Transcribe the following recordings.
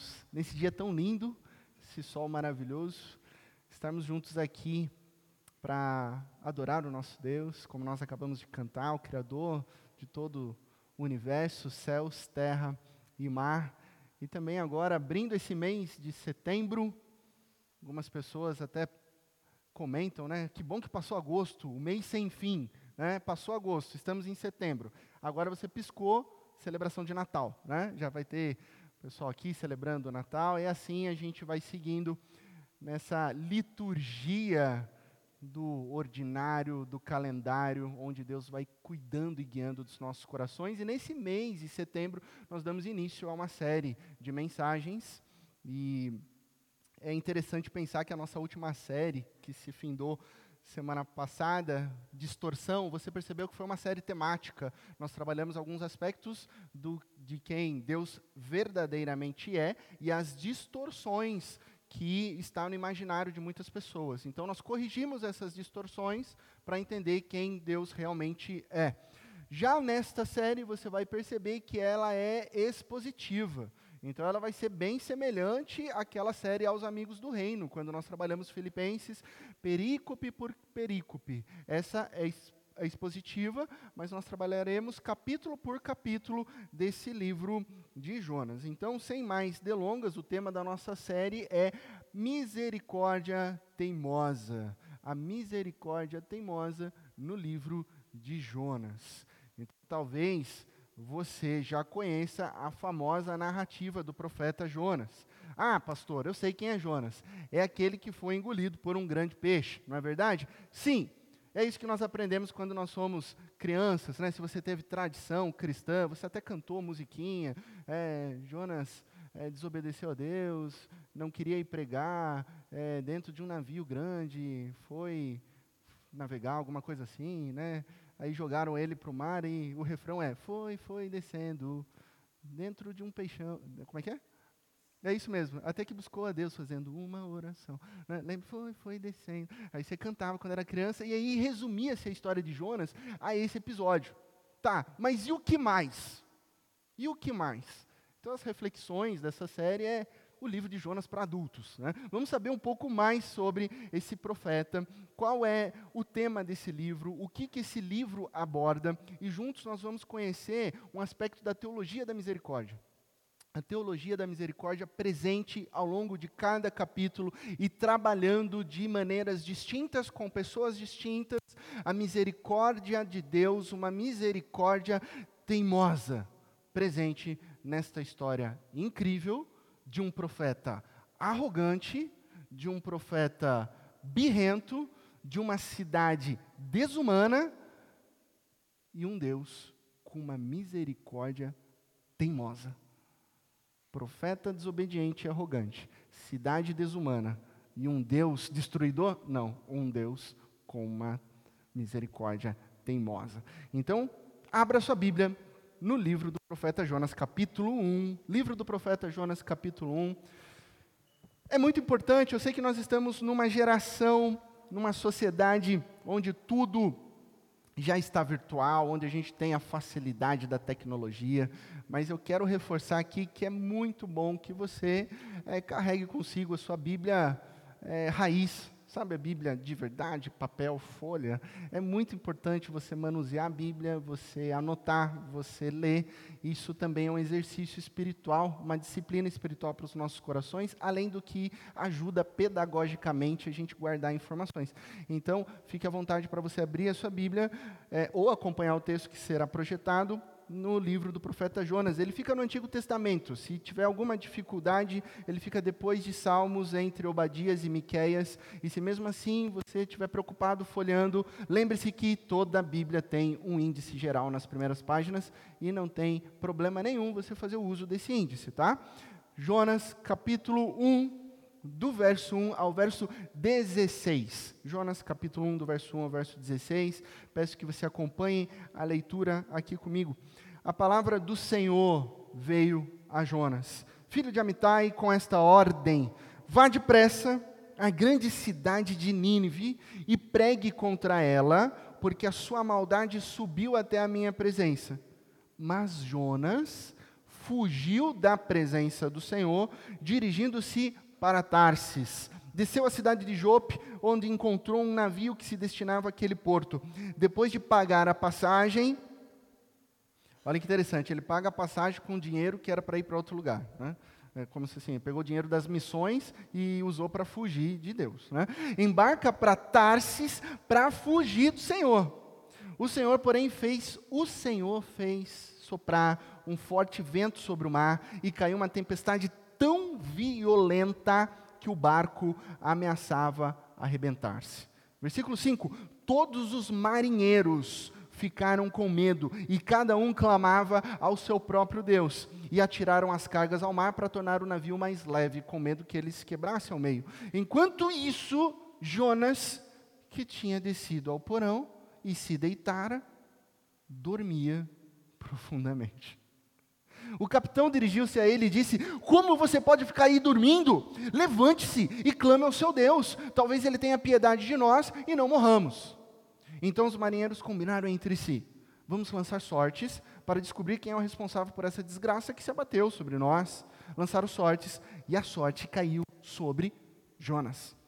irmãos, nesse dia tão lindo, esse sol maravilhoso, estarmos juntos aqui para adorar o nosso Deus, como nós acabamos de cantar, o Criador de todo o universo, céus, terra e mar. E também agora, abrindo esse mês de setembro, algumas pessoas até comentam, né? Que bom que passou agosto, o mês sem fim, né? Passou agosto, estamos em setembro. Agora você piscou, celebração de Natal, né? Já vai ter pessoal aqui celebrando o Natal, e assim a gente vai seguindo nessa liturgia do ordinário, do calendário, onde Deus vai cuidando e guiando dos nossos corações. E nesse mês de setembro, nós damos início a uma série de mensagens. E é interessante pensar que a nossa última série, que se findou semana passada, Distorção, você percebeu que foi uma série temática. Nós trabalhamos alguns aspectos do, de quem Deus verdadeiramente é e as distorções que está no imaginário de muitas pessoas. Então, nós corrigimos essas distorções para entender quem Deus realmente é. Já nesta série, você vai perceber que ela é expositiva. Então, ela vai ser bem semelhante àquela série Aos Amigos do Reino, quando nós trabalhamos Filipenses, perícope por perícope. Essa é é expositiva, mas nós trabalharemos capítulo por capítulo desse livro de Jonas. Então, sem mais delongas, o tema da nossa série é Misericórdia Teimosa. A misericórdia teimosa no livro de Jonas. Então, talvez você já conheça a famosa narrativa do profeta Jonas. Ah, pastor, eu sei quem é Jonas. É aquele que foi engolido por um grande peixe, não é verdade? Sim, é isso que nós aprendemos quando nós somos crianças, né? Se você teve tradição cristã, você até cantou musiquinha, é, Jonas é, desobedeceu a Deus, não queria ir pregar é, dentro de um navio grande, foi navegar, alguma coisa assim, né? Aí jogaram ele para o mar e o refrão é: foi, foi descendo dentro de um peixão. Como é que é? É isso mesmo, até que buscou a Deus fazendo uma oração. Né? Lembra? Foi, foi descendo. Aí você cantava quando era criança, e aí resumia-se a história de Jonas a esse episódio. Tá, mas e o que mais? E o que mais? Então, as reflexões dessa série é o livro de Jonas para adultos. Né? Vamos saber um pouco mais sobre esse profeta, qual é o tema desse livro, o que, que esse livro aborda, e juntos nós vamos conhecer um aspecto da teologia da misericórdia a teologia da misericórdia presente ao longo de cada capítulo e trabalhando de maneiras distintas com pessoas distintas a misericórdia de Deus, uma misericórdia teimosa presente nesta história incrível de um profeta arrogante, de um profeta birrento, de uma cidade desumana e um Deus com uma misericórdia teimosa. Profeta desobediente e arrogante, cidade desumana e um Deus destruidor? Não, um Deus com uma misericórdia teimosa. Então, abra sua Bíblia no livro do profeta Jonas, capítulo 1. Livro do profeta Jonas, capítulo 1. É muito importante, eu sei que nós estamos numa geração, numa sociedade onde tudo já está virtual, onde a gente tem a facilidade da tecnologia, mas eu quero reforçar aqui que é muito bom que você é, carregue consigo a sua Bíblia é, raiz, Sabe a Bíblia de verdade, papel, folha? É muito importante você manusear a Bíblia, você anotar, você ler. Isso também é um exercício espiritual, uma disciplina espiritual para os nossos corações, além do que ajuda pedagogicamente a gente guardar informações. Então, fique à vontade para você abrir a sua Bíblia é, ou acompanhar o texto que será projetado no livro do profeta Jonas. Ele fica no Antigo Testamento. Se tiver alguma dificuldade, ele fica depois de Salmos, entre Obadias e Miqueias. E se mesmo assim você estiver preocupado folheando, lembre-se que toda a Bíblia tem um índice geral nas primeiras páginas e não tem problema nenhum você fazer o uso desse índice, tá? Jonas, capítulo 1, do verso 1 ao verso 16. Jonas, capítulo 1, do verso 1 ao verso 16. Peço que você acompanhe a leitura aqui comigo. A palavra do Senhor veio a Jonas, filho de Amitai, com esta ordem: Vá depressa à grande cidade de Nínive e pregue contra ela, porque a sua maldade subiu até a minha presença. Mas Jonas fugiu da presença do Senhor, dirigindo-se para Tarsis. Desceu à cidade de Jope, onde encontrou um navio que se destinava àquele porto. Depois de pagar a passagem, olha que interessante, ele paga a passagem com dinheiro que era para ir para outro lugar. Né? É como se assim, pegou dinheiro das missões e usou para fugir de Deus. Né? Embarca para Tarsis para fugir do Senhor. O Senhor, porém, fez, o Senhor fez soprar um forte vento sobre o mar e caiu uma tempestade tão violenta que o barco ameaçava arrebentar-se. Versículo 5: Todos os marinheiros ficaram com medo e cada um clamava ao seu próprio Deus. E atiraram as cargas ao mar para tornar o navio mais leve, com medo que ele se quebrasse ao meio. Enquanto isso, Jonas, que tinha descido ao porão e se deitara, dormia profundamente. O capitão dirigiu-se a ele e disse: Como você pode ficar aí dormindo? Levante-se e clame ao seu Deus. Talvez ele tenha piedade de nós e não morramos. Então os marinheiros combinaram entre si: Vamos lançar sortes para descobrir quem é o responsável por essa desgraça que se abateu sobre nós. Lançaram sortes e a sorte caiu sobre Jonas.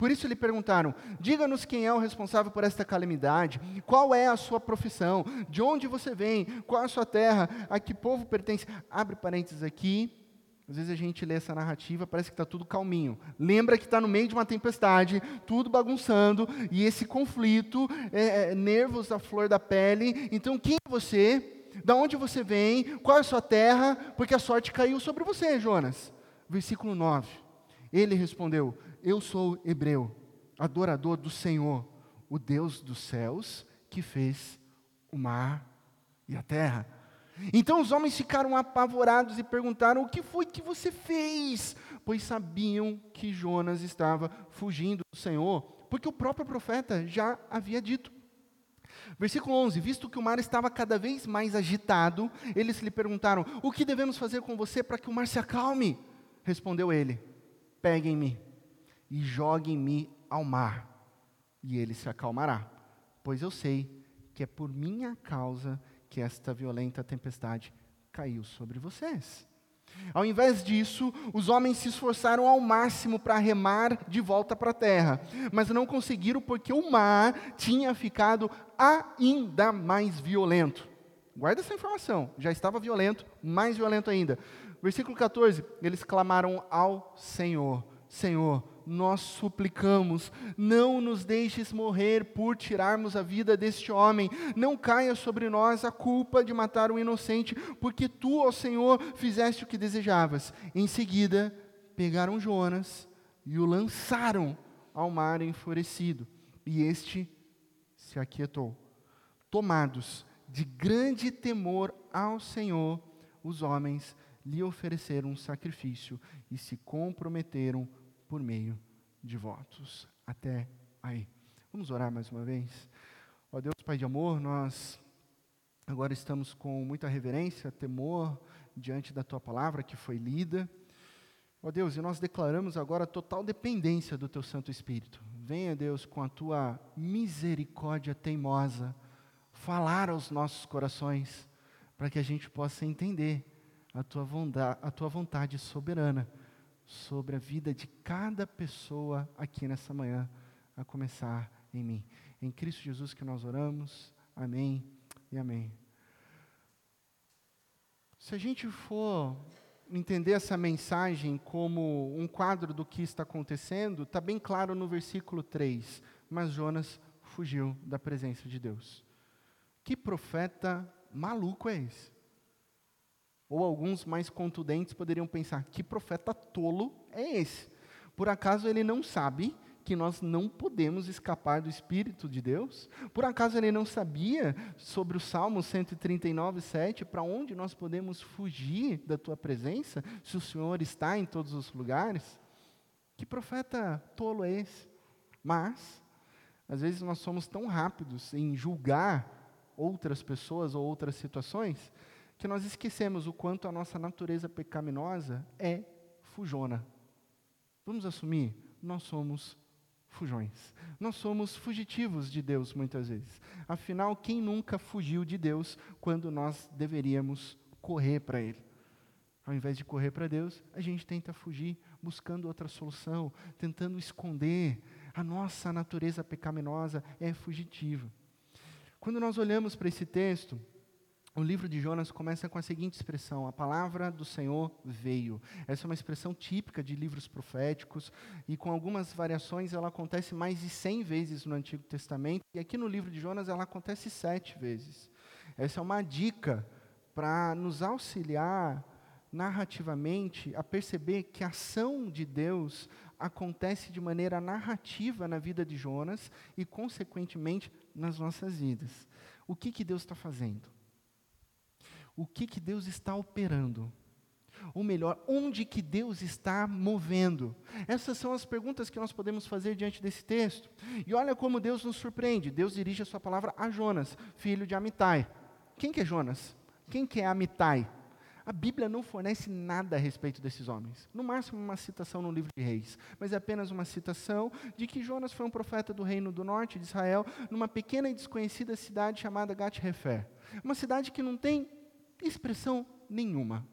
Por isso lhe perguntaram: Diga-nos quem é o responsável por esta calamidade, qual é a sua profissão, de onde você vem, qual é a sua terra, a que povo pertence. Abre parênteses aqui, às vezes a gente lê essa narrativa, parece que está tudo calminho. Lembra que está no meio de uma tempestade, tudo bagunçando, e esse conflito, é, é, nervos à flor da pele. Então, quem é você? Da onde você vem? Qual é a sua terra? Porque a sorte caiu sobre você, Jonas. Versículo 9. Ele respondeu: Eu sou hebreu, adorador do Senhor, o Deus dos céus, que fez o mar e a terra. Então os homens ficaram apavorados e perguntaram: O que foi que você fez? Pois sabiam que Jonas estava fugindo do Senhor, porque o próprio profeta já havia dito. Versículo 11: Visto que o mar estava cada vez mais agitado, eles lhe perguntaram: O que devemos fazer com você para que o mar se acalme? Respondeu ele: Peguem-me e joguem-me ao mar, e ele se acalmará, pois eu sei que é por minha causa que esta violenta tempestade caiu sobre vocês. Ao invés disso, os homens se esforçaram ao máximo para remar de volta para a terra, mas não conseguiram porque o mar tinha ficado ainda mais violento. Guarda essa informação, já estava violento, mais violento ainda. Versículo 14: eles clamaram ao Senhor: Senhor, nós suplicamos, não nos deixes morrer por tirarmos a vida deste homem, não caia sobre nós a culpa de matar um inocente, porque tu, ó Senhor, fizeste o que desejavas. Em seguida, pegaram Jonas e o lançaram ao mar enfurecido, e este se aquietou. Tomados de grande temor ao Senhor, os homens lhe ofereceram um sacrifício e se comprometeram por meio de votos. Até aí. Vamos orar mais uma vez? Ó Deus Pai de amor, nós agora estamos com muita reverência, temor diante da tua palavra que foi lida. Ó Deus, e nós declaramos agora total dependência do teu Santo Espírito. Venha, Deus, com a tua misericórdia teimosa, falar aos nossos corações, para que a gente possa entender a tua, vontade, a tua vontade soberana sobre a vida de cada pessoa aqui nessa manhã, a começar em mim. Em Cristo Jesus que nós oramos. Amém e amém. Se a gente for entender essa mensagem como um quadro do que está acontecendo, está bem claro no versículo 3. Mas Jonas fugiu da presença de Deus. Que profeta maluco é esse? Ou alguns mais contundentes poderiam pensar: que profeta tolo é esse? Por acaso ele não sabe que nós não podemos escapar do Espírito de Deus? Por acaso ele não sabia sobre o Salmo 139, 7, para onde nós podemos fugir da tua presença, se o Senhor está em todos os lugares? Que profeta tolo é esse? Mas, às vezes nós somos tão rápidos em julgar outras pessoas ou outras situações, que nós esquecemos o quanto a nossa natureza pecaminosa é fujona. Vamos assumir? Nós somos fujões. Nós somos fugitivos de Deus muitas vezes. Afinal, quem nunca fugiu de Deus quando nós deveríamos correr para Ele? Ao invés de correr para Deus, a gente tenta fugir, buscando outra solução, tentando esconder. A nossa natureza pecaminosa é fugitiva. Quando nós olhamos para esse texto, o livro de Jonas começa com a seguinte expressão: A palavra do Senhor veio. Essa é uma expressão típica de livros proféticos e, com algumas variações, ela acontece mais de 100 vezes no Antigo Testamento. E aqui no livro de Jonas, ela acontece sete vezes. Essa é uma dica para nos auxiliar narrativamente a perceber que a ação de Deus acontece de maneira narrativa na vida de Jonas e, consequentemente, nas nossas vidas. O que, que Deus está fazendo? O que, que Deus está operando? Ou melhor, onde que Deus está movendo? Essas são as perguntas que nós podemos fazer diante desse texto. E olha como Deus nos surpreende. Deus dirige a sua palavra a Jonas, filho de Amitai. Quem que é Jonas? Quem que é Amitai? A Bíblia não fornece nada a respeito desses homens. No máximo, uma citação no livro de Reis. Mas é apenas uma citação de que Jonas foi um profeta do reino do norte de Israel, numa pequena e desconhecida cidade chamada Gat-Hefer. Uma cidade que não tem expressão nenhuma.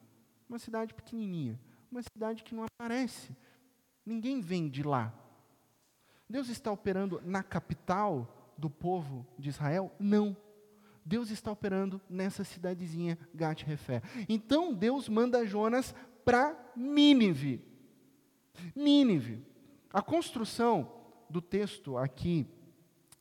Uma cidade pequenininha, uma cidade que não aparece. Ninguém vem de lá. Deus está operando na capital do povo de Israel? Não. Deus está operando nessa cidadezinha Gat-Refé. Então Deus manda Jonas para Nínive. Nínive. A construção do texto aqui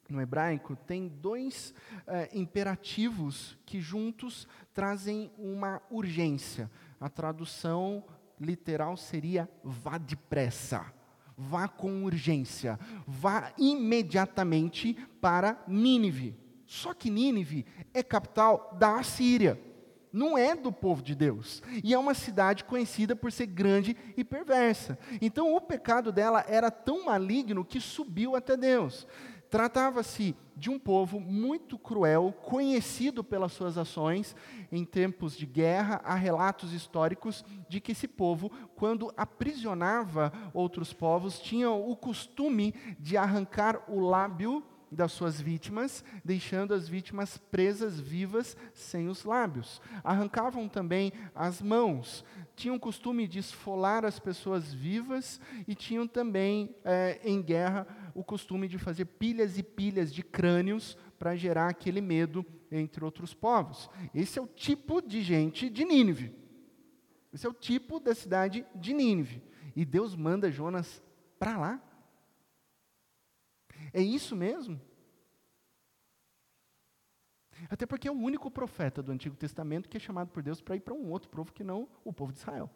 no hebraico tem dois eh, imperativos que juntos trazem uma urgência. A tradução literal seria vá depressa, vá com urgência, vá imediatamente para Nínive. Só que Nínive é capital da Assíria, não é do povo de Deus. E é uma cidade conhecida por ser grande e perversa. Então o pecado dela era tão maligno que subiu até Deus. Tratava-se de um povo muito cruel, conhecido pelas suas ações. Em tempos de guerra, há relatos históricos de que esse povo, quando aprisionava outros povos, tinha o costume de arrancar o lábio das suas vítimas, deixando as vítimas presas vivas sem os lábios. Arrancavam também as mãos, tinham o costume de esfolar as pessoas vivas e tinham também, é, em guerra, o costume de fazer pilhas e pilhas de crânios para gerar aquele medo entre outros povos. Esse é o tipo de gente de Nínive. Esse é o tipo da cidade de Nínive. E Deus manda Jonas para lá. É isso mesmo? Até porque é o único profeta do Antigo Testamento que é chamado por Deus para ir para um outro povo que não o povo de Israel.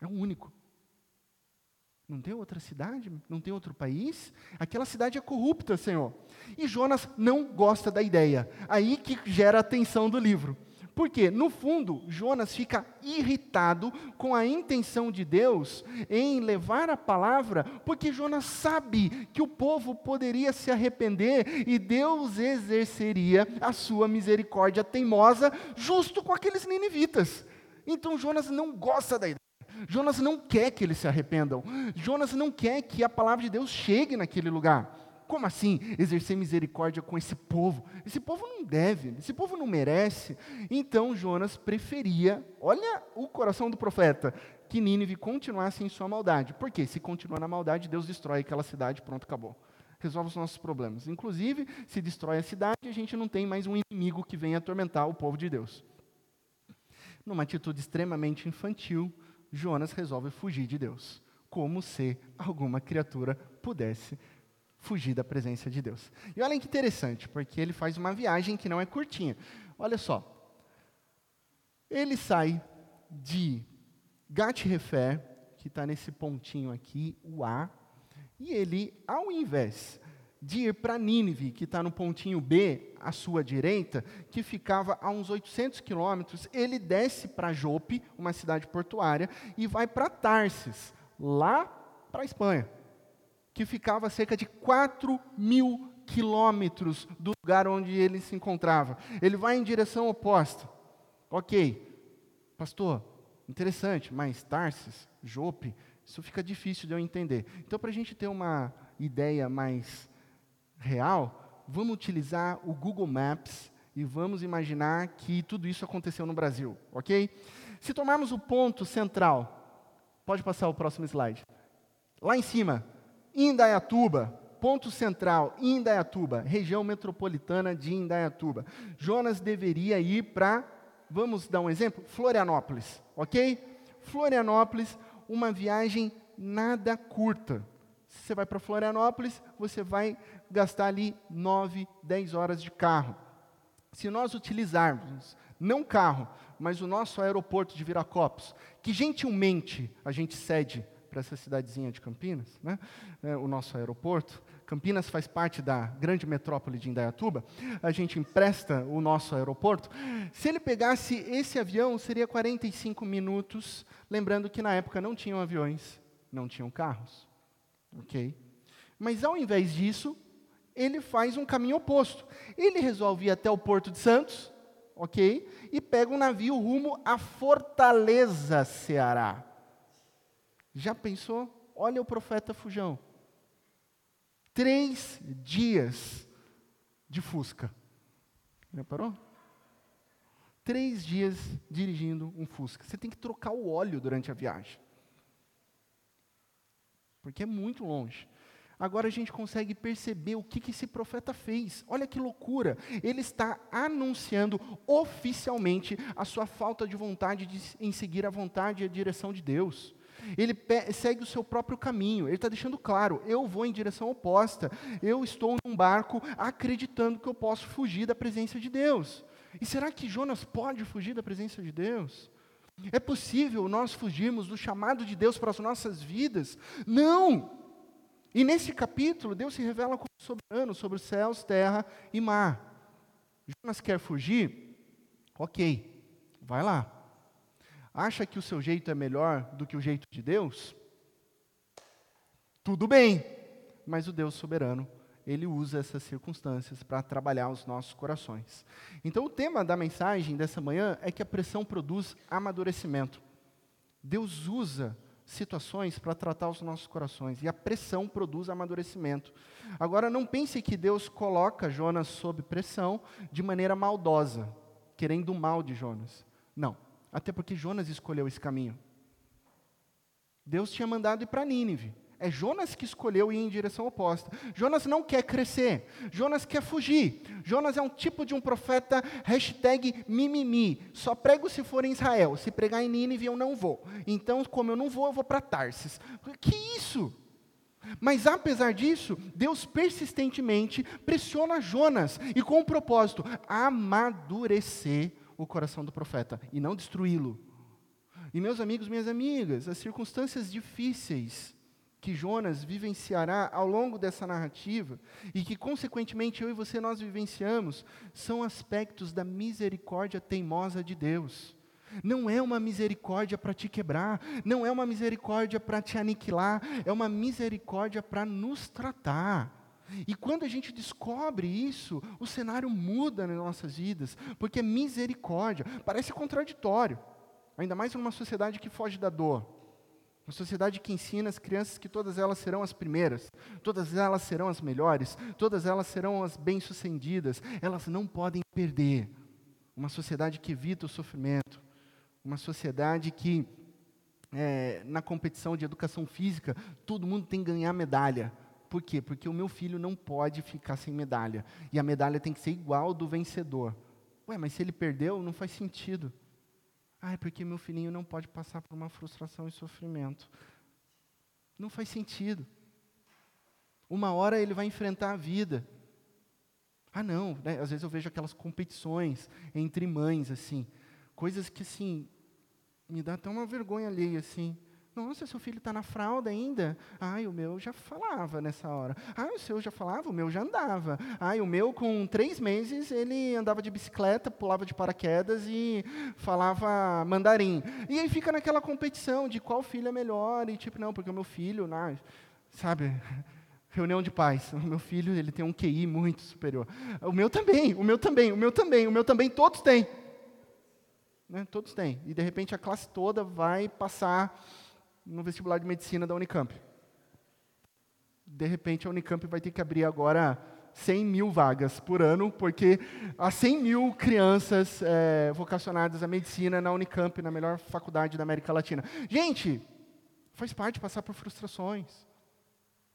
É o único. Não tem outra cidade? Não tem outro país? Aquela cidade é corrupta, Senhor. E Jonas não gosta da ideia. Aí que gera a atenção do livro. Porque, no fundo, Jonas fica irritado com a intenção de Deus em levar a palavra, porque Jonas sabe que o povo poderia se arrepender e Deus exerceria a sua misericórdia teimosa justo com aqueles ninivitas. Então Jonas não gosta da ideia. Jonas não quer que eles se arrependam. Jonas não quer que a palavra de Deus chegue naquele lugar. Como assim exercer misericórdia com esse povo? Esse povo não deve, esse povo não merece. Então Jonas preferia, olha o coração do profeta, que Nínive continuasse em sua maldade. Porque se continuar na maldade, Deus destrói aquela cidade, pronto, acabou. Resolve os nossos problemas. Inclusive, se destrói a cidade, a gente não tem mais um inimigo que venha atormentar o povo de Deus. Numa atitude extremamente infantil, Jonas resolve fugir de Deus, como se alguma criatura pudesse fugir da presença de Deus. E olha que interessante, porque ele faz uma viagem que não é curtinha. Olha só. Ele sai de Gat-Refer, que está nesse pontinho aqui, o A, e ele, ao invés de ir para Nínive, que está no pontinho B, à sua direita, que ficava a uns 800 quilômetros, ele desce para Jope, uma cidade portuária, e vai para Tarsis, lá para a Espanha que ficava a cerca de 4 mil quilômetros do lugar onde ele se encontrava. Ele vai em direção oposta. Ok, pastor, interessante, mas Tarsis, Jope, isso fica difícil de eu entender. Então, para a gente ter uma ideia mais real, vamos utilizar o Google Maps e vamos imaginar que tudo isso aconteceu no Brasil, ok? Se tomarmos o ponto central, pode passar o próximo slide. Lá em cima, Indaiatuba, ponto central, Indaiatuba, região metropolitana de Indaiatuba. Jonas deveria ir para, vamos dar um exemplo, Florianópolis, ok? Florianópolis, uma viagem nada curta. Se você vai para Florianópolis, você vai gastar ali 9, 10 horas de carro. Se nós utilizarmos, não carro, mas o nosso aeroporto de Viracopos, que gentilmente a gente cede para essa cidadezinha de Campinas, né? É, o nosso aeroporto. Campinas faz parte da grande metrópole de Indaiatuba. A gente empresta o nosso aeroporto. Se ele pegasse esse avião, seria 45 minutos. Lembrando que na época não tinham aviões, não tinham carros. Ok? Mas ao invés disso, ele faz um caminho oposto. Ele resolve ir até o Porto de Santos, ok? E pega um navio rumo a Fortaleza, Ceará. Já pensou? Olha o profeta Fujão. Três dias de Fusca. Já parou? Três dias dirigindo um Fusca. Você tem que trocar o óleo durante a viagem. Porque é muito longe. Agora a gente consegue perceber o que, que esse profeta fez. Olha que loucura. Ele está anunciando oficialmente a sua falta de vontade de, em seguir a vontade e a direção de Deus. Ele segue o seu próprio caminho, ele está deixando claro: eu vou em direção oposta, eu estou num barco acreditando que eu posso fugir da presença de Deus. E será que Jonas pode fugir da presença de Deus? É possível nós fugirmos do chamado de Deus para as nossas vidas? Não! E nesse capítulo, Deus se revela como soberano sobre os céus, terra e mar. Jonas quer fugir? Ok, vai lá. Acha que o seu jeito é melhor do que o jeito de Deus? Tudo bem, mas o Deus soberano, ele usa essas circunstâncias para trabalhar os nossos corações. Então, o tema da mensagem dessa manhã é que a pressão produz amadurecimento. Deus usa situações para tratar os nossos corações. E a pressão produz amadurecimento. Agora, não pense que Deus coloca Jonas sob pressão de maneira maldosa, querendo o mal de Jonas. Não. Até porque Jonas escolheu esse caminho. Deus tinha mandado ir para Nínive. É Jonas que escolheu ir em direção oposta. Jonas não quer crescer. Jonas quer fugir. Jonas é um tipo de um profeta, hashtag mimimi. Só prego se for em Israel. Se pregar em Nínive, eu não vou. Então, como eu não vou, eu vou para Tarsis. Que isso? Mas apesar disso, Deus persistentemente pressiona Jonas e com o propósito amadurecer o coração do profeta e não destruí-lo. E meus amigos, minhas amigas, as circunstâncias difíceis que Jonas vivenciará ao longo dessa narrativa e que consequentemente eu e você nós vivenciamos são aspectos da misericórdia teimosa de Deus. Não é uma misericórdia para te quebrar, não é uma misericórdia para te aniquilar, é uma misericórdia para nos tratar. E quando a gente descobre isso, o cenário muda nas nossas vidas, porque misericórdia parece contraditório, ainda mais numa sociedade que foge da dor. Uma sociedade que ensina as crianças que todas elas serão as primeiras, todas elas serão as melhores, todas elas serão as bem-sucedidas, elas não podem perder. Uma sociedade que evita o sofrimento, uma sociedade que, é, na competição de educação física, todo mundo tem que ganhar medalha. Por quê? Porque o meu filho não pode ficar sem medalha. E a medalha tem que ser igual do vencedor. Ué, mas se ele perdeu, não faz sentido. Ah, é porque meu filhinho não pode passar por uma frustração e sofrimento. Não faz sentido. Uma hora ele vai enfrentar a vida. Ah, não, né? às vezes eu vejo aquelas competições entre mães, assim, coisas que, assim, me dá até uma vergonha alheia, assim. Nossa, seu filho está na fralda ainda? Ai, o meu já falava nessa hora. Ai, o seu já falava? O meu já andava. Ai, o meu com três meses ele andava de bicicleta, pulava de paraquedas e falava mandarim. E aí fica naquela competição de qual filho é melhor e tipo, não, porque o meu filho, né, sabe, reunião de pais. O meu filho, ele tem um QI muito superior. O meu também, o meu também, o meu também, o meu também, todos têm. Né, todos têm. E de repente a classe toda vai passar no vestibular de medicina da Unicamp. De repente, a Unicamp vai ter que abrir agora 100 mil vagas por ano, porque há 100 mil crianças é, vocacionadas à medicina na Unicamp, na melhor faculdade da América Latina. Gente, faz parte passar por frustrações.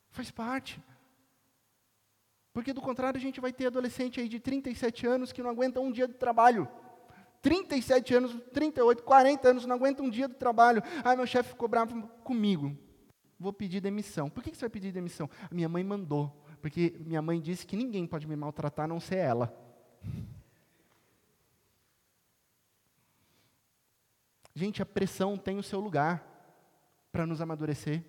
Faz parte. Porque do contrário, a gente vai ter adolescente aí de 37 anos que não aguenta um dia de trabalho. 37 anos, 38, 40 anos, não aguenta um dia do trabalho. Ah, meu chefe ficou bravo comigo. Vou pedir demissão. Por que você vai pedir demissão? Minha mãe mandou. Porque minha mãe disse que ninguém pode me maltratar a não ser ela. Gente, a pressão tem o seu lugar para nos amadurecer.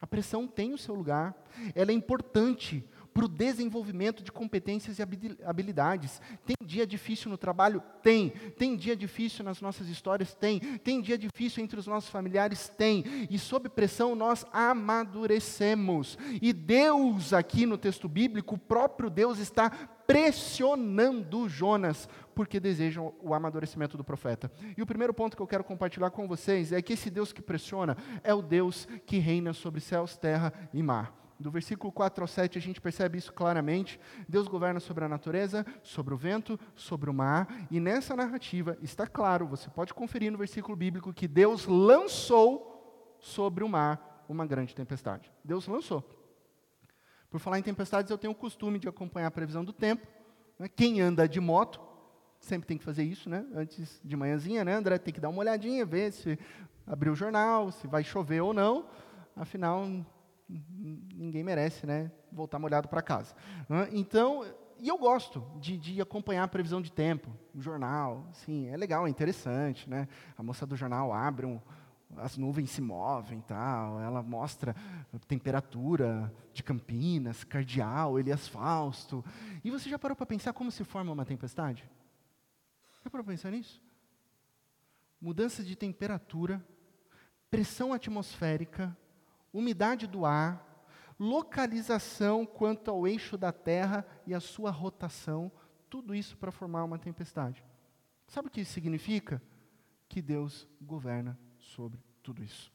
A pressão tem o seu lugar. Ela é importante para o desenvolvimento de competências e habilidades. Tem dia difícil no trabalho? Tem. Tem dia difícil nas nossas histórias? Tem. Tem dia difícil entre os nossos familiares? Tem. E sob pressão nós amadurecemos. E Deus, aqui no texto bíblico, o próprio Deus está pressionando Jonas, porque desejam o amadurecimento do profeta. E o primeiro ponto que eu quero compartilhar com vocês é que esse Deus que pressiona é o Deus que reina sobre céus, terra e mar do versículo 4 ao 7, a gente percebe isso claramente. Deus governa sobre a natureza, sobre o vento, sobre o mar, e nessa narrativa está claro, você pode conferir no versículo bíblico, que Deus lançou sobre o mar uma grande tempestade. Deus lançou. Por falar em tempestades, eu tenho o costume de acompanhar a previsão do tempo. Né? Quem anda de moto, sempre tem que fazer isso, né? Antes de manhãzinha, né, André? Tem que dar uma olhadinha, ver se abriu o jornal, se vai chover ou não. Afinal, ninguém merece, né, voltar molhado para casa. Então, e eu gosto de, de, acompanhar a previsão de tempo, o jornal, sim, é legal, é interessante, né? A moça do jornal abre um, as nuvens se movem, tal, ela mostra temperatura de Campinas, Cardeal, Elias Fausto. E você já parou para pensar como se forma uma tempestade? Já parou para pensar nisso? Mudança de temperatura, pressão atmosférica, umidade do ar, localização quanto ao eixo da Terra e a sua rotação, tudo isso para formar uma tempestade. Sabe o que isso significa? Que Deus governa sobre tudo isso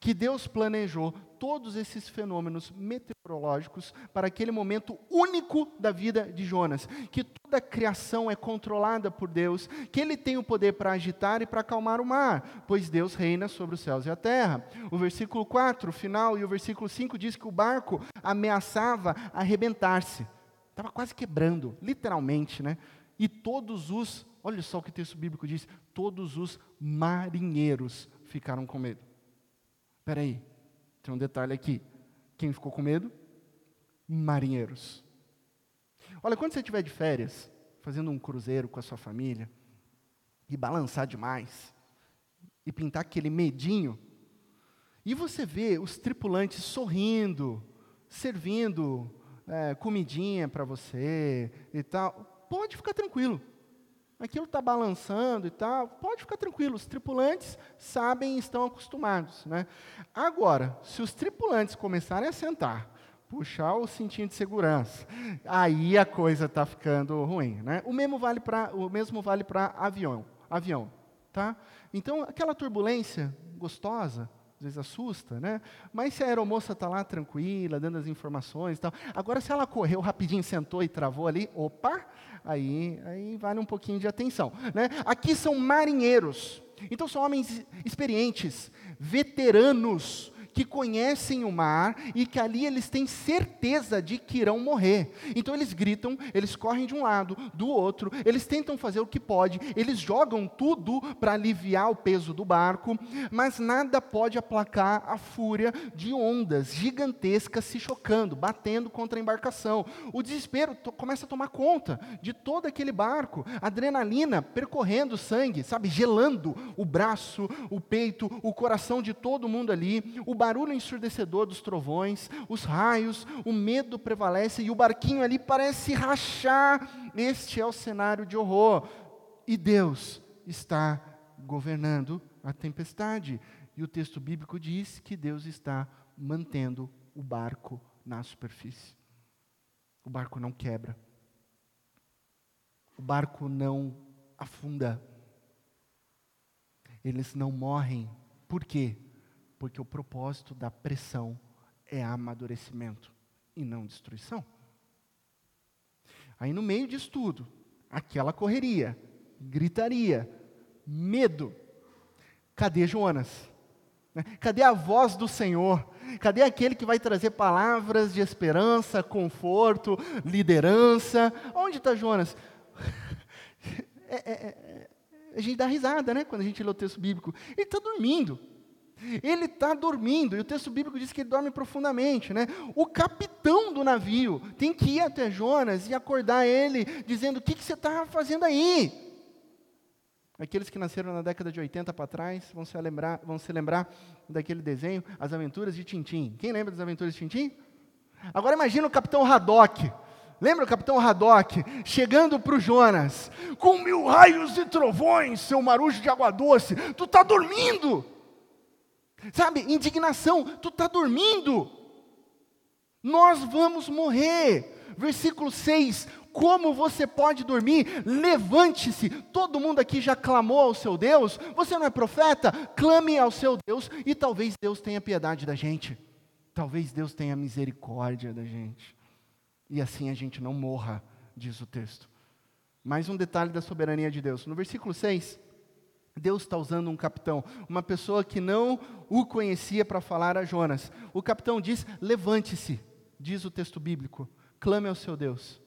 que Deus planejou todos esses fenômenos meteorológicos para aquele momento único da vida de Jonas, que toda a criação é controlada por Deus, que ele tem o poder para agitar e para acalmar o mar, pois Deus reina sobre os céus e a terra. O versículo 4, final, e o versículo 5 diz que o barco ameaçava arrebentar-se. Estava quase quebrando, literalmente, né? E todos os, olha só o que o texto bíblico diz, todos os marinheiros ficaram com medo. Espera aí, tem um detalhe aqui. Quem ficou com medo? Marinheiros. Olha, quando você estiver de férias, fazendo um cruzeiro com a sua família, e balançar demais, e pintar aquele medinho, e você vê os tripulantes sorrindo, servindo é, comidinha para você e tal, pode ficar tranquilo aquilo está balançando e tal, pode ficar tranquilo, os tripulantes sabem e estão acostumados. Né? Agora, se os tripulantes começarem a sentar, puxar o cintinho de segurança, aí a coisa está ficando ruim. Né? O mesmo vale para o mesmo vale para avião, avião, tá? Então aquela turbulência gostosa, vezes assusta, né? Mas se a aeromoça está lá tranquila, dando as informações e tal. Agora, se ela correu rapidinho, sentou e travou ali, opa, aí, aí vale um pouquinho de atenção. Né? Aqui são marinheiros, então são homens experientes, veteranos, que conhecem o mar e que ali eles têm certeza de que irão morrer. Então eles gritam, eles correm de um lado, do outro, eles tentam fazer o que pode, eles jogam tudo para aliviar o peso do barco, mas nada pode aplacar a fúria de ondas gigantescas se chocando, batendo contra a embarcação. O desespero começa a tomar conta de todo aquele barco, adrenalina percorrendo o sangue, sabe, gelando o braço, o peito, o coração de todo mundo ali. O barulho ensurdecedor dos trovões, os raios, o medo prevalece e o barquinho ali parece rachar. Este é o cenário de horror. E Deus está governando a tempestade. E o texto bíblico diz que Deus está mantendo o barco na superfície. O barco não quebra. O barco não afunda. Eles não morrem. Por quê? Porque o propósito da pressão é amadurecimento e não destruição. Aí no meio disso tudo, aquela correria, gritaria, medo. Cadê Jonas? Né? Cadê a voz do Senhor? Cadê aquele que vai trazer palavras de esperança, conforto, liderança? Onde está Jonas? É, é, é, a gente dá risada, né? Quando a gente lê o texto bíblico. Ele está dormindo. Ele está dormindo, e o texto bíblico diz que ele dorme profundamente. Né? O capitão do navio tem que ir até Jonas e acordar ele, dizendo: O que, que você está fazendo aí? Aqueles que nasceram na década de 80 para trás vão se, lembrar, vão se lembrar daquele desenho, As Aventuras de Tintim. Quem lembra das Aventuras de Tintim? Agora imagina o Capitão Haddock. Lembra o Capitão Haddock chegando para o Jonas, com mil raios e trovões, seu marujo de água doce, tu está dormindo. Sabe, indignação, tu está dormindo. Nós vamos morrer. Versículo 6: Como você pode dormir? Levante-se. Todo mundo aqui já clamou ao seu Deus. Você não é profeta? Clame ao seu Deus e talvez Deus tenha piedade da gente. Talvez Deus tenha misericórdia da gente. E assim a gente não morra, diz o texto. Mais um detalhe da soberania de Deus. No versículo 6, Deus está usando um capitão, uma pessoa que não o conhecia para falar a Jonas. O capitão diz: Levante-se, diz o texto bíblico, clame ao seu Deus.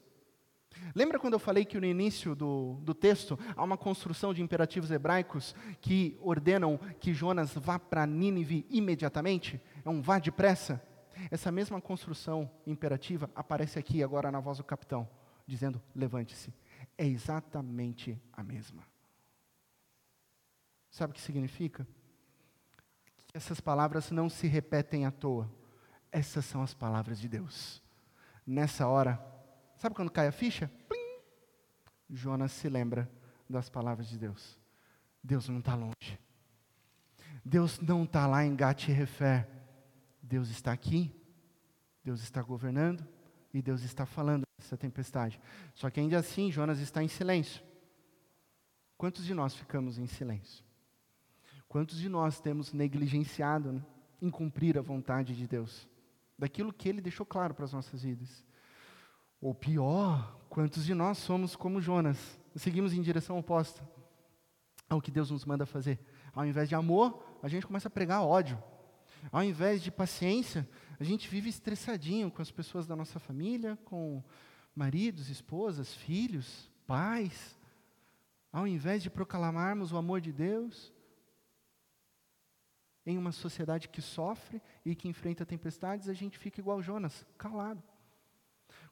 Lembra quando eu falei que no início do, do texto há uma construção de imperativos hebraicos que ordenam que Jonas vá para Nínive imediatamente? É um vá depressa? Essa mesma construção imperativa aparece aqui agora na voz do capitão, dizendo: levante-se. É exatamente a mesma. Sabe o que significa? Que essas palavras não se repetem à toa. Essas são as palavras de Deus. Nessa hora, sabe quando cai a ficha? Plim! Jonas se lembra das palavras de Deus. Deus não está longe. Deus não está lá em Gat-Refer. Deus está aqui. Deus está governando e Deus está falando nessa tempestade. Só que ainda assim, Jonas está em silêncio. Quantos de nós ficamos em silêncio? Quantos de nós temos negligenciado né, em cumprir a vontade de Deus? Daquilo que Ele deixou claro para as nossas vidas. Ou pior, quantos de nós somos como Jonas? Seguimos em direção oposta ao que Deus nos manda fazer. Ao invés de amor, a gente começa a pregar ódio. Ao invés de paciência, a gente vive estressadinho com as pessoas da nossa família, com maridos, esposas, filhos, pais. Ao invés de proclamarmos o amor de Deus, em uma sociedade que sofre e que enfrenta tempestades, a gente fica igual Jonas, calado.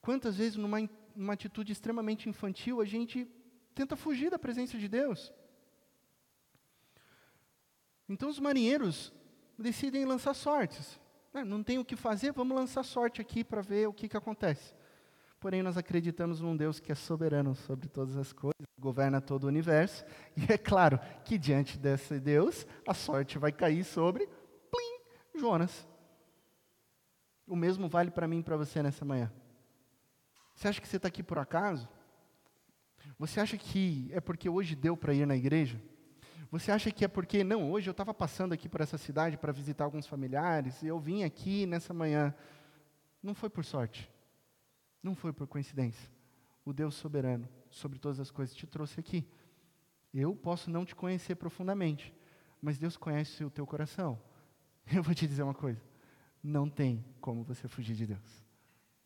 Quantas vezes, numa, numa atitude extremamente infantil, a gente tenta fugir da presença de Deus? Então, os marinheiros decidem lançar sortes. Ah, não tem o que fazer, vamos lançar sorte aqui para ver o que, que acontece. Porém, nós acreditamos num Deus que é soberano sobre todas as coisas, governa todo o universo, e é claro que diante desse Deus, a sorte vai cair sobre plim, Jonas. O mesmo vale para mim e para você nessa manhã. Você acha que você está aqui por acaso? Você acha que é porque hoje deu para ir na igreja? Você acha que é porque, não, hoje eu estava passando aqui por essa cidade para visitar alguns familiares e eu vim aqui nessa manhã. Não foi por sorte. Não foi por coincidência. O Deus soberano sobre todas as coisas te trouxe aqui. Eu posso não te conhecer profundamente, mas Deus conhece o teu coração. Eu vou te dizer uma coisa: não tem como você fugir de Deus.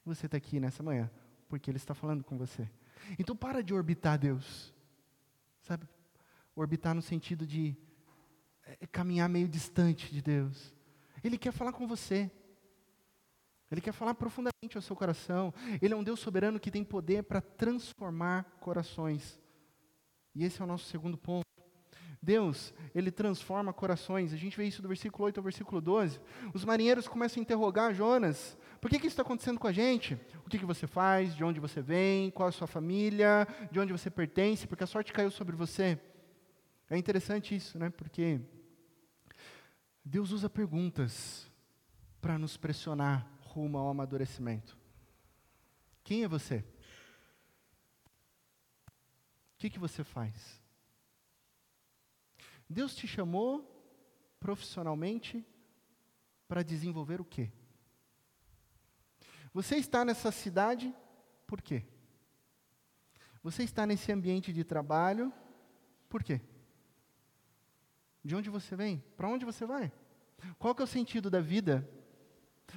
Você está aqui nessa manhã porque Ele está falando com você. Então para de orbitar Deus, sabe? Orbitar no sentido de é, caminhar meio distante de Deus. Ele quer falar com você. Ele quer falar profundamente ao seu coração. Ele é um Deus soberano que tem poder para transformar corações. E esse é o nosso segundo ponto. Deus, ele transforma corações. A gente vê isso do versículo 8 ao versículo 12. Os marinheiros começam a interrogar Jonas. Por que, que isso está acontecendo com a gente? O que, que você faz? De onde você vem? Qual a sua família? De onde você pertence? Porque a sorte caiu sobre você. É interessante isso, né? Porque Deus usa perguntas para nos pressionar rumo ao amadurecimento. Quem é você? O que, que você faz? Deus te chamou profissionalmente para desenvolver o quê? Você está nessa cidade por quê? Você está nesse ambiente de trabalho, por quê? De onde você vem? Para onde você vai? Qual que é o sentido da vida?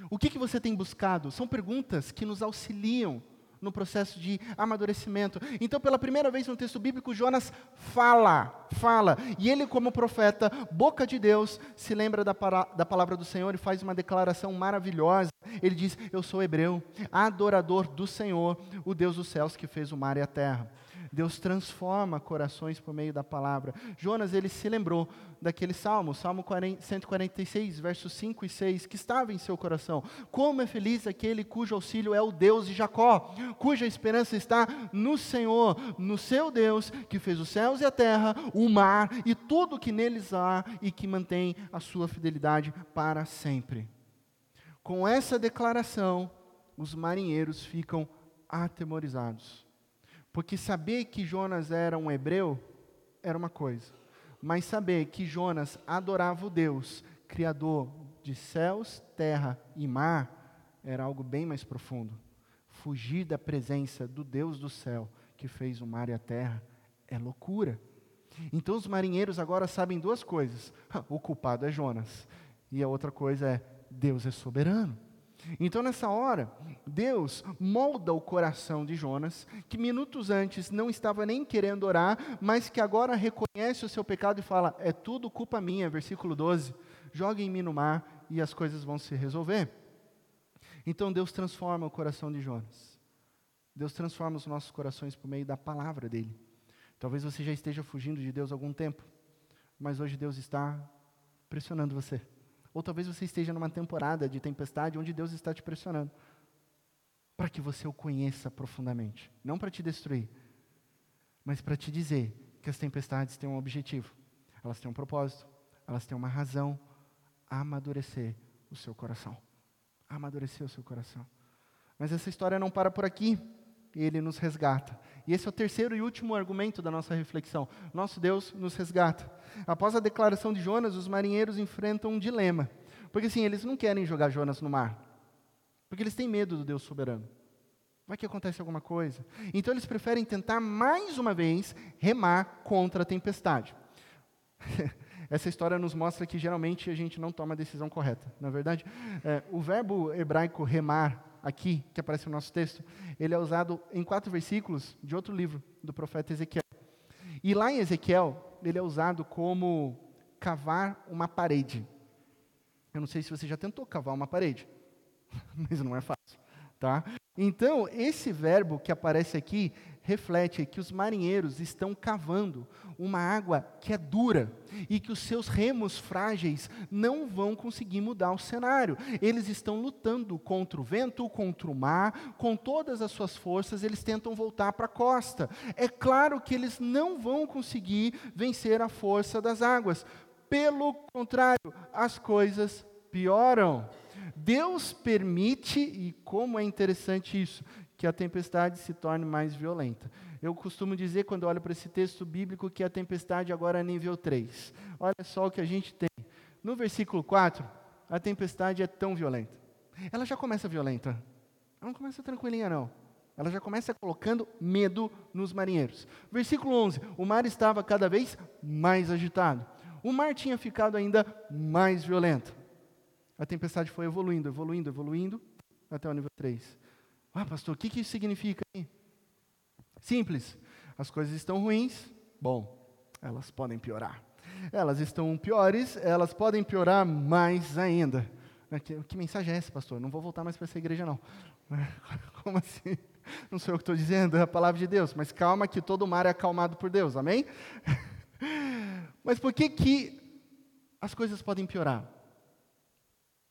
O que, que você tem buscado? São perguntas que nos auxiliam no processo de amadurecimento. Então, pela primeira vez no texto bíblico, Jonas fala, fala. E ele, como profeta, boca de Deus, se lembra da, para, da palavra do Senhor e faz uma declaração maravilhosa. Ele diz: Eu sou hebreu, adorador do Senhor, o Deus dos céus que fez o mar e a terra. Deus transforma corações por meio da palavra. Jonas, ele se lembrou daquele salmo, Salmo 146, versos 5 e 6, que estava em seu coração. Como é feliz aquele cujo auxílio é o Deus de Jacó, cuja esperança está no Senhor, no seu Deus, que fez os céus e a terra, o mar e tudo que neles há e que mantém a sua fidelidade para sempre. Com essa declaração, os marinheiros ficam atemorizados. Porque saber que Jonas era um hebreu era uma coisa, mas saber que Jonas adorava o Deus, Criador de céus, terra e mar, era algo bem mais profundo. Fugir da presença do Deus do céu, que fez o mar e a terra, é loucura. Então os marinheiros agora sabem duas coisas: o culpado é Jonas, e a outra coisa é Deus é soberano. Então, nessa hora, Deus molda o coração de Jonas, que minutos antes não estava nem querendo orar, mas que agora reconhece o seu pecado e fala: É tudo culpa minha. Versículo 12: Joguem-me no mar e as coisas vão se resolver. Então, Deus transforma o coração de Jonas. Deus transforma os nossos corações por meio da palavra dele. Talvez você já esteja fugindo de Deus há algum tempo, mas hoje Deus está pressionando você. Ou talvez você esteja numa temporada de tempestade onde Deus está te pressionando. Para que você o conheça profundamente, não para te destruir, mas para te dizer que as tempestades têm um objetivo, elas têm um propósito, elas têm uma razão, amadurecer o seu coração. Amadurecer o seu coração. Mas essa história não para por aqui ele nos resgata. E esse é o terceiro e último argumento da nossa reflexão. Nosso Deus nos resgata. Após a declaração de Jonas, os marinheiros enfrentam um dilema. Porque assim, eles não querem jogar Jonas no mar. Porque eles têm medo do Deus soberano. Vai que acontece alguma coisa. Então eles preferem tentar mais uma vez remar contra a tempestade. Essa história nos mostra que geralmente a gente não toma a decisão correta. Na é verdade, é, o verbo hebraico remar aqui, que aparece no nosso texto, ele é usado em quatro versículos de outro livro do profeta Ezequiel. E lá em Ezequiel, ele é usado como cavar uma parede. Eu não sei se você já tentou cavar uma parede, mas não é fácil, tá? Então, esse verbo que aparece aqui reflete que os marinheiros estão cavando uma água que é dura e que os seus remos frágeis não vão conseguir mudar o cenário. Eles estão lutando contra o vento, contra o mar, com todas as suas forças, eles tentam voltar para a costa. É claro que eles não vão conseguir vencer a força das águas. Pelo contrário, as coisas pioram. Deus permite, e como é interessante isso, que a tempestade se torne mais violenta. Eu costumo dizer, quando olho para esse texto bíblico, que a tempestade agora é nível 3. Olha só o que a gente tem. No versículo 4, a tempestade é tão violenta. Ela já começa violenta. Ela não começa tranquilinha, não. Ela já começa colocando medo nos marinheiros. Versículo 11: O mar estava cada vez mais agitado. O mar tinha ficado ainda mais violento. A tempestade foi evoluindo, evoluindo, evoluindo, até o nível 3. Ah, pastor, o que, que isso significa? Simples. As coisas estão ruins, bom, elas podem piorar. Elas estão piores, elas podem piorar mais ainda. Que, que mensagem é essa, pastor? Não vou voltar mais para essa igreja, não. Como assim? Não sou eu que estou dizendo, é a palavra de Deus. Mas calma que todo mar é acalmado por Deus, amém? Mas por que, que as coisas podem piorar?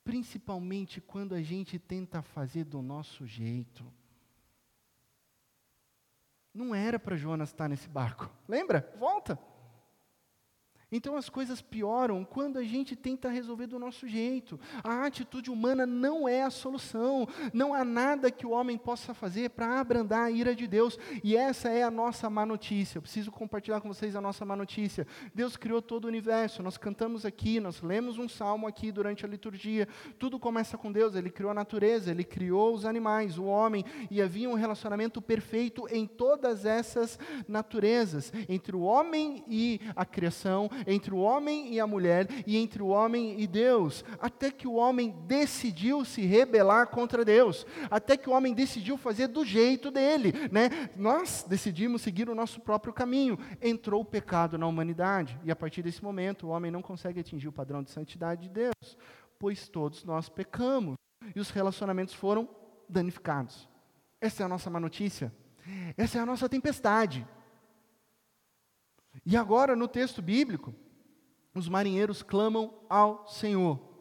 Principalmente quando a gente tenta fazer do nosso jeito. Não era para Jonas estar nesse barco. Lembra? Volta. Então as coisas pioram quando a gente tenta resolver do nosso jeito. A atitude humana não é a solução. Não há nada que o homem possa fazer para abrandar a ira de Deus. E essa é a nossa má notícia. Eu preciso compartilhar com vocês a nossa má notícia. Deus criou todo o universo. Nós cantamos aqui, nós lemos um salmo aqui durante a liturgia. Tudo começa com Deus. Ele criou a natureza, ele criou os animais, o homem. E havia um relacionamento perfeito em todas essas naturezas entre o homem e a criação entre o homem e a mulher e entre o homem e Deus, até que o homem decidiu se rebelar contra Deus, até que o homem decidiu fazer do jeito dele, né? Nós decidimos seguir o nosso próprio caminho. Entrou o pecado na humanidade e a partir desse momento o homem não consegue atingir o padrão de santidade de Deus, pois todos nós pecamos e os relacionamentos foram danificados. Essa é a nossa má notícia. Essa é a nossa tempestade. E agora, no texto bíblico, os marinheiros clamam ao Senhor.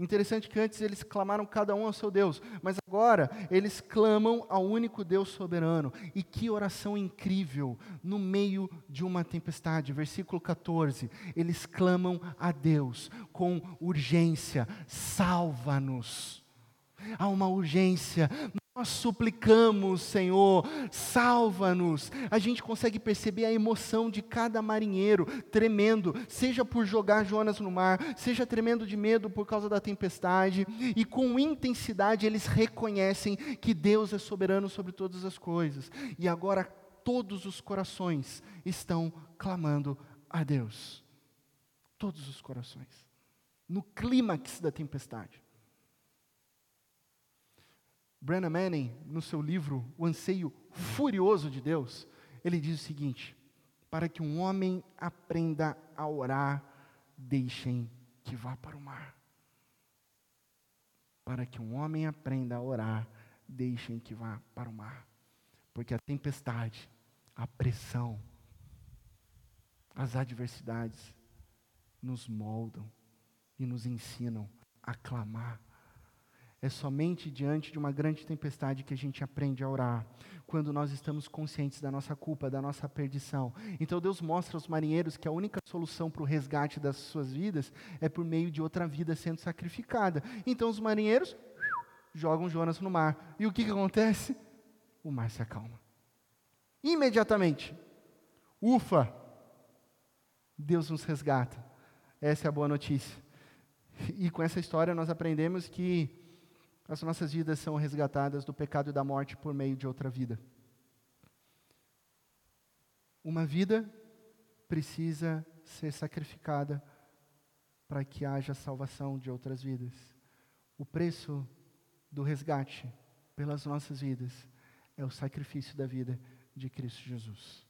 Interessante que antes eles clamaram cada um ao seu Deus, mas agora eles clamam ao único Deus soberano. E que oração incrível no meio de uma tempestade. Versículo 14. Eles clamam a Deus com urgência: salva-nos. Há uma urgência, nós suplicamos, Senhor, salva-nos. A gente consegue perceber a emoção de cada marinheiro tremendo, seja por jogar Jonas no mar, seja tremendo de medo por causa da tempestade, e com intensidade eles reconhecem que Deus é soberano sobre todas as coisas. E agora todos os corações estão clamando a Deus. Todos os corações. No clímax da tempestade. Brennan Manning, no seu livro O Anseio Furioso de Deus, ele diz o seguinte: Para que um homem aprenda a orar, deixem que vá para o mar. Para que um homem aprenda a orar, deixem que vá para o mar. Porque a tempestade, a pressão, as adversidades nos moldam e nos ensinam a clamar é somente diante de uma grande tempestade que a gente aprende a orar, quando nós estamos conscientes da nossa culpa, da nossa perdição. Então Deus mostra aos marinheiros que a única solução para o resgate das suas vidas é por meio de outra vida sendo sacrificada. Então os marinheiros jogam Jonas no mar. E o que, que acontece? O mar se acalma. Imediatamente. Ufa! Deus nos resgata. Essa é a boa notícia. E com essa história nós aprendemos que as nossas vidas são resgatadas do pecado e da morte por meio de outra vida. Uma vida precisa ser sacrificada para que haja salvação de outras vidas. O preço do resgate pelas nossas vidas é o sacrifício da vida de Cristo Jesus.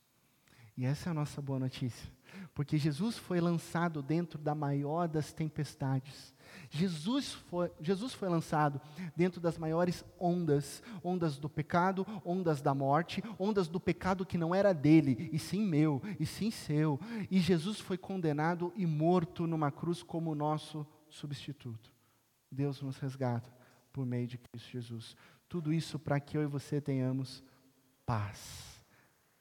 E essa é a nossa boa notícia, porque Jesus foi lançado dentro da maior das tempestades. Jesus foi, Jesus foi lançado dentro das maiores ondas, ondas do pecado, ondas da morte, ondas do pecado que não era dele, e sim meu, e sim seu. E Jesus foi condenado e morto numa cruz como nosso substituto. Deus nos resgata por meio de Cristo Jesus. Tudo isso para que eu e você tenhamos paz,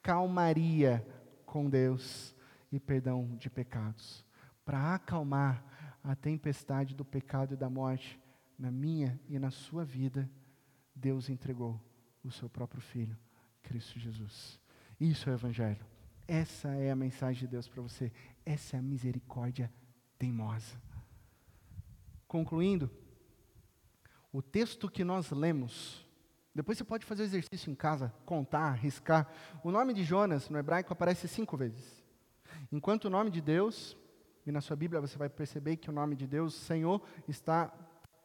calmaria com Deus e perdão de pecados, para acalmar a tempestade do pecado e da morte na minha e na sua vida, Deus entregou o seu próprio Filho, Cristo Jesus. Isso é o Evangelho. Essa é a mensagem de Deus para você. Essa é a misericórdia teimosa. Concluindo, o texto que nós lemos, depois você pode fazer o exercício em casa, contar, riscar. O nome de Jonas no hebraico aparece cinco vezes. Enquanto o nome de Deus e na sua Bíblia você vai perceber que o nome de Deus, Senhor, está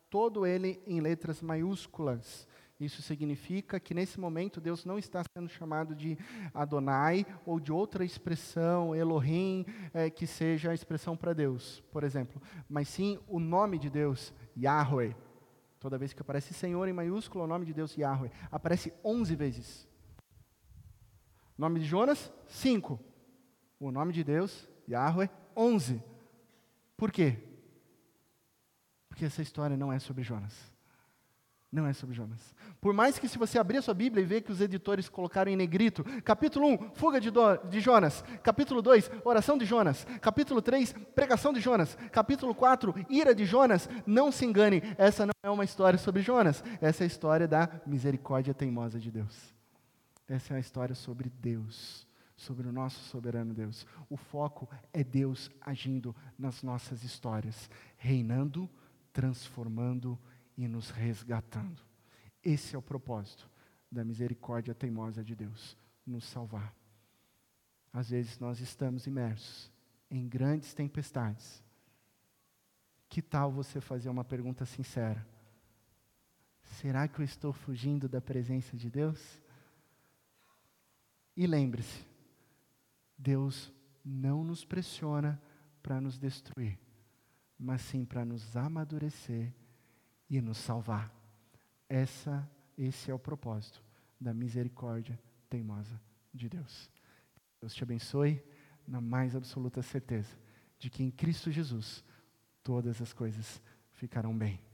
todo ele em letras maiúsculas. Isso significa que nesse momento Deus não está sendo chamado de Adonai ou de outra expressão, Elohim, é, que seja a expressão para Deus, por exemplo, mas sim o nome de Deus, Yahweh. Toda vez que aparece Senhor em maiúsculo, o nome de Deus, Yahweh, aparece 11 vezes. Nome de Jonas, 5. O nome de Deus, Yahweh, 11. Por quê? Porque essa história não é sobre Jonas. Não é sobre Jonas. Por mais que se você abrir a sua Bíblia e ver que os editores colocaram em negrito, capítulo 1, fuga de, do, de Jonas, capítulo 2, oração de Jonas, capítulo 3, pregação de Jonas, capítulo 4, ira de Jonas, não se engane, essa não é uma história sobre Jonas, essa é a história da misericórdia teimosa de Deus. Essa é a história sobre Deus, sobre o nosso soberano Deus. O foco é Deus agindo nas nossas histórias, reinando, transformando e nos resgatando. Esse é o propósito da misericórdia teimosa de Deus, nos salvar. Às vezes nós estamos imersos em grandes tempestades. Que tal você fazer uma pergunta sincera? Será que eu estou fugindo da presença de Deus? E lembre-se, Deus não nos pressiona para nos destruir, mas sim para nos amadurecer e nos salvar. Essa, esse é o propósito da misericórdia teimosa de Deus. Deus te abençoe na mais absoluta certeza de que em Cristo Jesus todas as coisas ficarão bem.